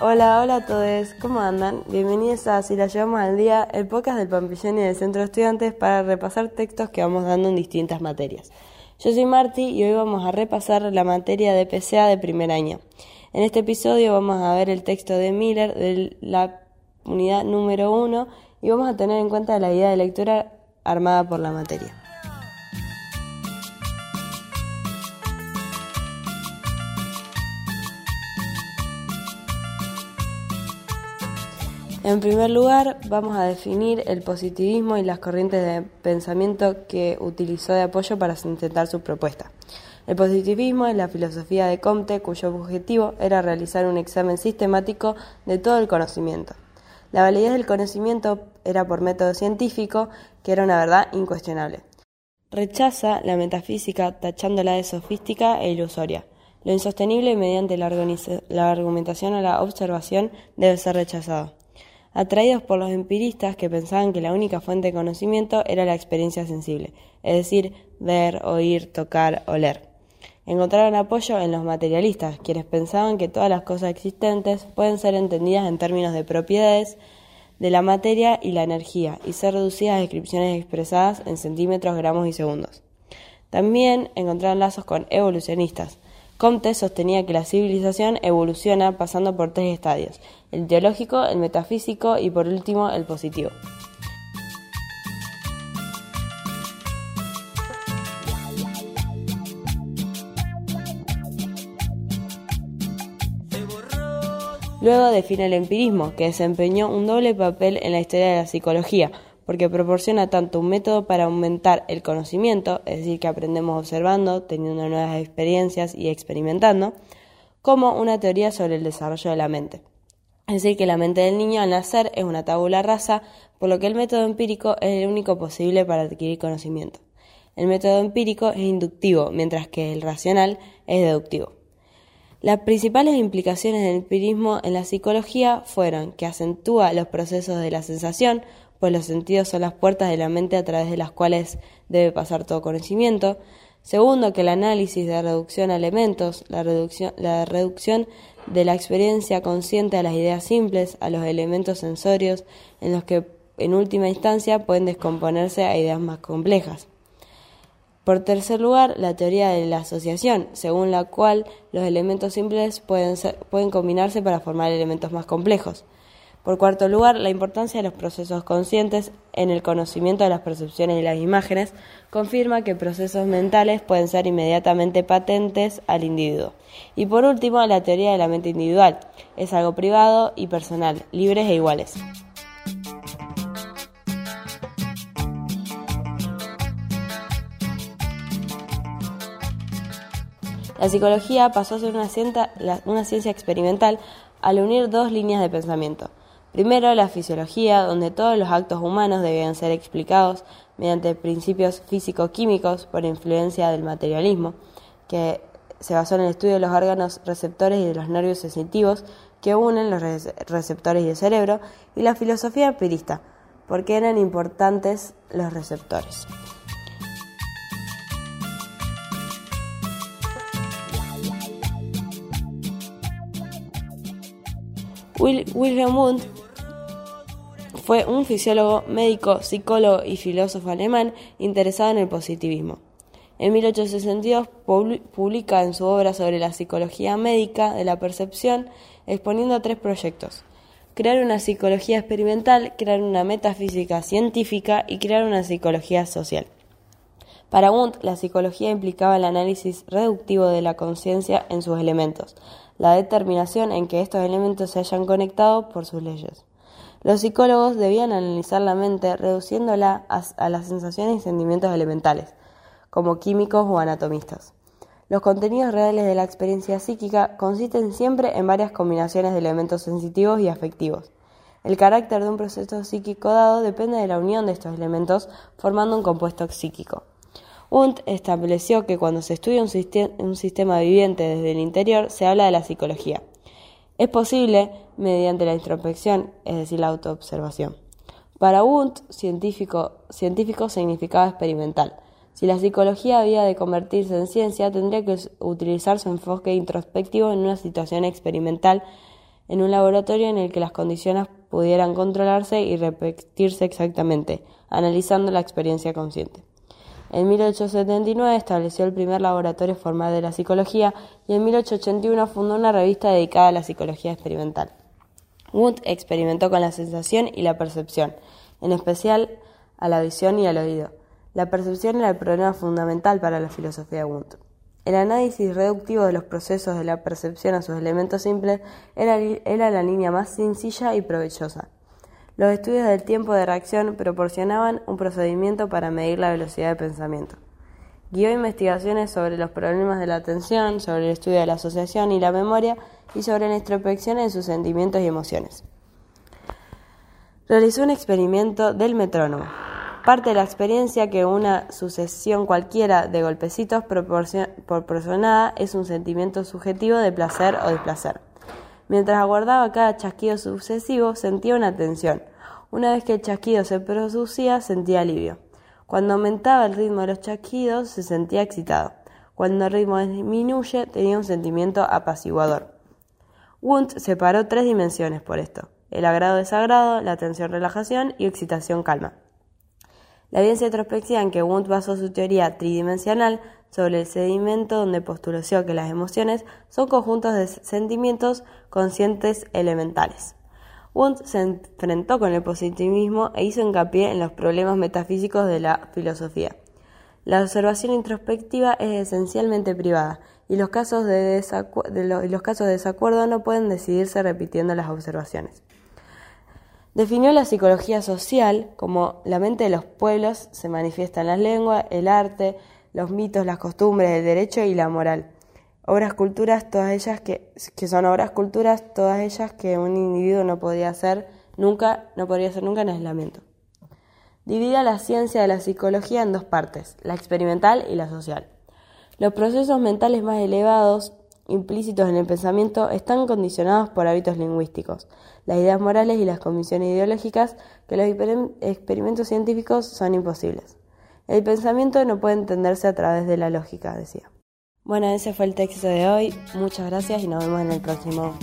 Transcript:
Hola, hola a todos, ¿cómo andan? Bienvenidos a Si la llevamos al día, el podcast del Pampillón y del Centro de Estudiantes para repasar textos que vamos dando en distintas materias. Yo soy Marti y hoy vamos a repasar la materia de PCA de primer año. En este episodio vamos a ver el texto de Miller de la unidad número 1 y vamos a tener en cuenta la idea de lectura armada por la materia. En primer lugar, vamos a definir el positivismo y las corrientes de pensamiento que utilizó de apoyo para sustentar su propuesta. El positivismo es la filosofía de Comte cuyo objetivo era realizar un examen sistemático de todo el conocimiento. La validez del conocimiento era por método científico, que era una verdad incuestionable. Rechaza la metafísica tachándola de sofística e ilusoria. Lo insostenible mediante la, la argumentación o la observación debe ser rechazado atraídos por los empiristas que pensaban que la única fuente de conocimiento era la experiencia sensible, es decir, ver, oír, tocar, oler. Encontraron apoyo en los materialistas, quienes pensaban que todas las cosas existentes pueden ser entendidas en términos de propiedades de la materia y la energía, y ser reducidas a descripciones expresadas en centímetros, gramos y segundos. También encontraron lazos con evolucionistas, Comte sostenía que la civilización evoluciona pasando por tres estadios, el teológico, el metafísico y por último el positivo. Luego define el empirismo, que desempeñó un doble papel en la historia de la psicología, porque proporciona tanto un método para aumentar el conocimiento, es decir, que aprendemos observando, teniendo nuevas experiencias y experimentando, como una teoría sobre el desarrollo de la mente. Es decir, que la mente del niño al nacer es una tabula rasa, por lo que el método empírico es el único posible para adquirir conocimiento. El método empírico es inductivo, mientras que el racional es deductivo. Las principales implicaciones del empirismo en la psicología fueron que acentúa los procesos de la sensación, pues los sentidos son las puertas de la mente a través de las cuales debe pasar todo conocimiento. Segundo, que el análisis de reducción a elementos, la reducción, la reducción de la experiencia consciente a las ideas simples, a los elementos sensorios, en los que en última instancia pueden descomponerse a ideas más complejas. Por tercer lugar, la teoría de la asociación, según la cual los elementos simples pueden, pueden combinarse para formar elementos más complejos. Por cuarto lugar, la importancia de los procesos conscientes en el conocimiento de las percepciones y las imágenes confirma que procesos mentales pueden ser inmediatamente patentes al individuo. Y por último, la teoría de la mente individual es algo privado y personal, libres e iguales. La psicología pasó a ser una ciencia, una ciencia experimental al unir dos líneas de pensamiento Primero, la fisiología, donde todos los actos humanos debían ser explicados mediante principios físico-químicos por influencia del materialismo, que se basó en el estudio de los órganos receptores y de los nervios sensitivos que unen los receptores y el cerebro, y la filosofía empirista, porque eran importantes los receptores. Wilhelm Wundt fue un fisiólogo, médico, psicólogo y filósofo alemán interesado en el positivismo. En 1862 publica en su obra sobre la psicología médica de la percepción, exponiendo tres proyectos. Crear una psicología experimental, crear una metafísica científica y crear una psicología social. Para Wundt, la psicología implicaba el análisis reductivo de la conciencia en sus elementos, la determinación en que estos elementos se hayan conectado por sus leyes. Los psicólogos debían analizar la mente reduciéndola a, las sensaciones y sentimientos elementales, como químicos o anatomistas. Los contenidos reales de la experiencia psíquica consisten siempre en varias combinaciones de elementos sensitivos y afectivos. El carácter de un proceso psíquico dado depende de la unión de estos elementos formando un compuesto psíquico. Wundt estableció que cuando se estudia un sistema viviente desde el interior se habla de la psicología. Es posible mediante la introspección, es decir, la autoobservación. Para Wundt, científico, científico significaba experimental. Si la psicología había de convertirse en ciencia, tendría que utilizar su enfoque introspectivo en una situación experimental en un laboratorio en el que las condiciones pudieran controlarse y repetirse exactamente, analizando la experiencia consciente. En 1879 estableció el primer laboratorio formal de la psicología y en 1881 fundó una revista dedicada a la psicología experimental. Wundt experimentó con la sensación y la percepción, en especial a la visión y al oído. La percepción era el problema fundamental para la filosofía de Wundt. El análisis reductivo de los procesos de la percepción a sus elementos simples era, la línea más sencilla y provechosa. Los estudios del tiempo de reacción proporcionaban un procedimiento para medir la velocidad de pensamiento. Guió investigaciones sobre los problemas de la atención, sobre el estudio de la asociación y la memoria y sobre la introspección en sus sentimientos y emociones. Realizó un experimento del metrónomo. Parte de la experiencia que una sucesión cualquiera de golpecitos proporcionada es un sentimiento subjetivo de placer o displacer. Mientras aguardaba cada chasquido sucesivo, sentía una tensión. Una vez que el chasquido se producía, sentía alivio. Cuando aumentaba el ritmo de los chasquidos, se sentía excitado. Cuando el ritmo disminuye, tenía un sentimiento apaciguador. Wundt separó tres dimensiones por esto: el agrado-desagrado, la tensión-relajación y excitación-calma. La evidencia introspectiva en que Wundt basó su teoría tridimensional sobre el sedimento donde postuló que las emociones son conjuntos de sentimientos conscientes elementales. Wundt se enfrentó con el positivismo e hizo hincapié en los problemas metafísicos de la filosofía. La observación introspectiva es esencialmente privada y los casos de, los casos de desacuerdo no pueden decidirse repitiendo las observaciones. Definió la psicología social como la mente de los pueblos se manifiesta en la lengua, el arte, los mitos, las costumbres, el derecho y la moral. Obras culturas, todas ellas que, que son obras culturas, todas ellas que un individuo no podía hacer nunca, no podría hacer nunca en aislamiento. Divide la ciencia de la psicología en dos partes, la experimental y la social. Los procesos mentales más elevados implícitos en el pensamiento están condicionados por hábitos lingüísticos, las ideas morales y las convicciones ideológicas que los experimentos científicos son imposibles. El pensamiento no puede entenderse a través de la lógica, decía. Bueno, ese fue el texto de hoy. Muchas gracias y nos vemos en el próximo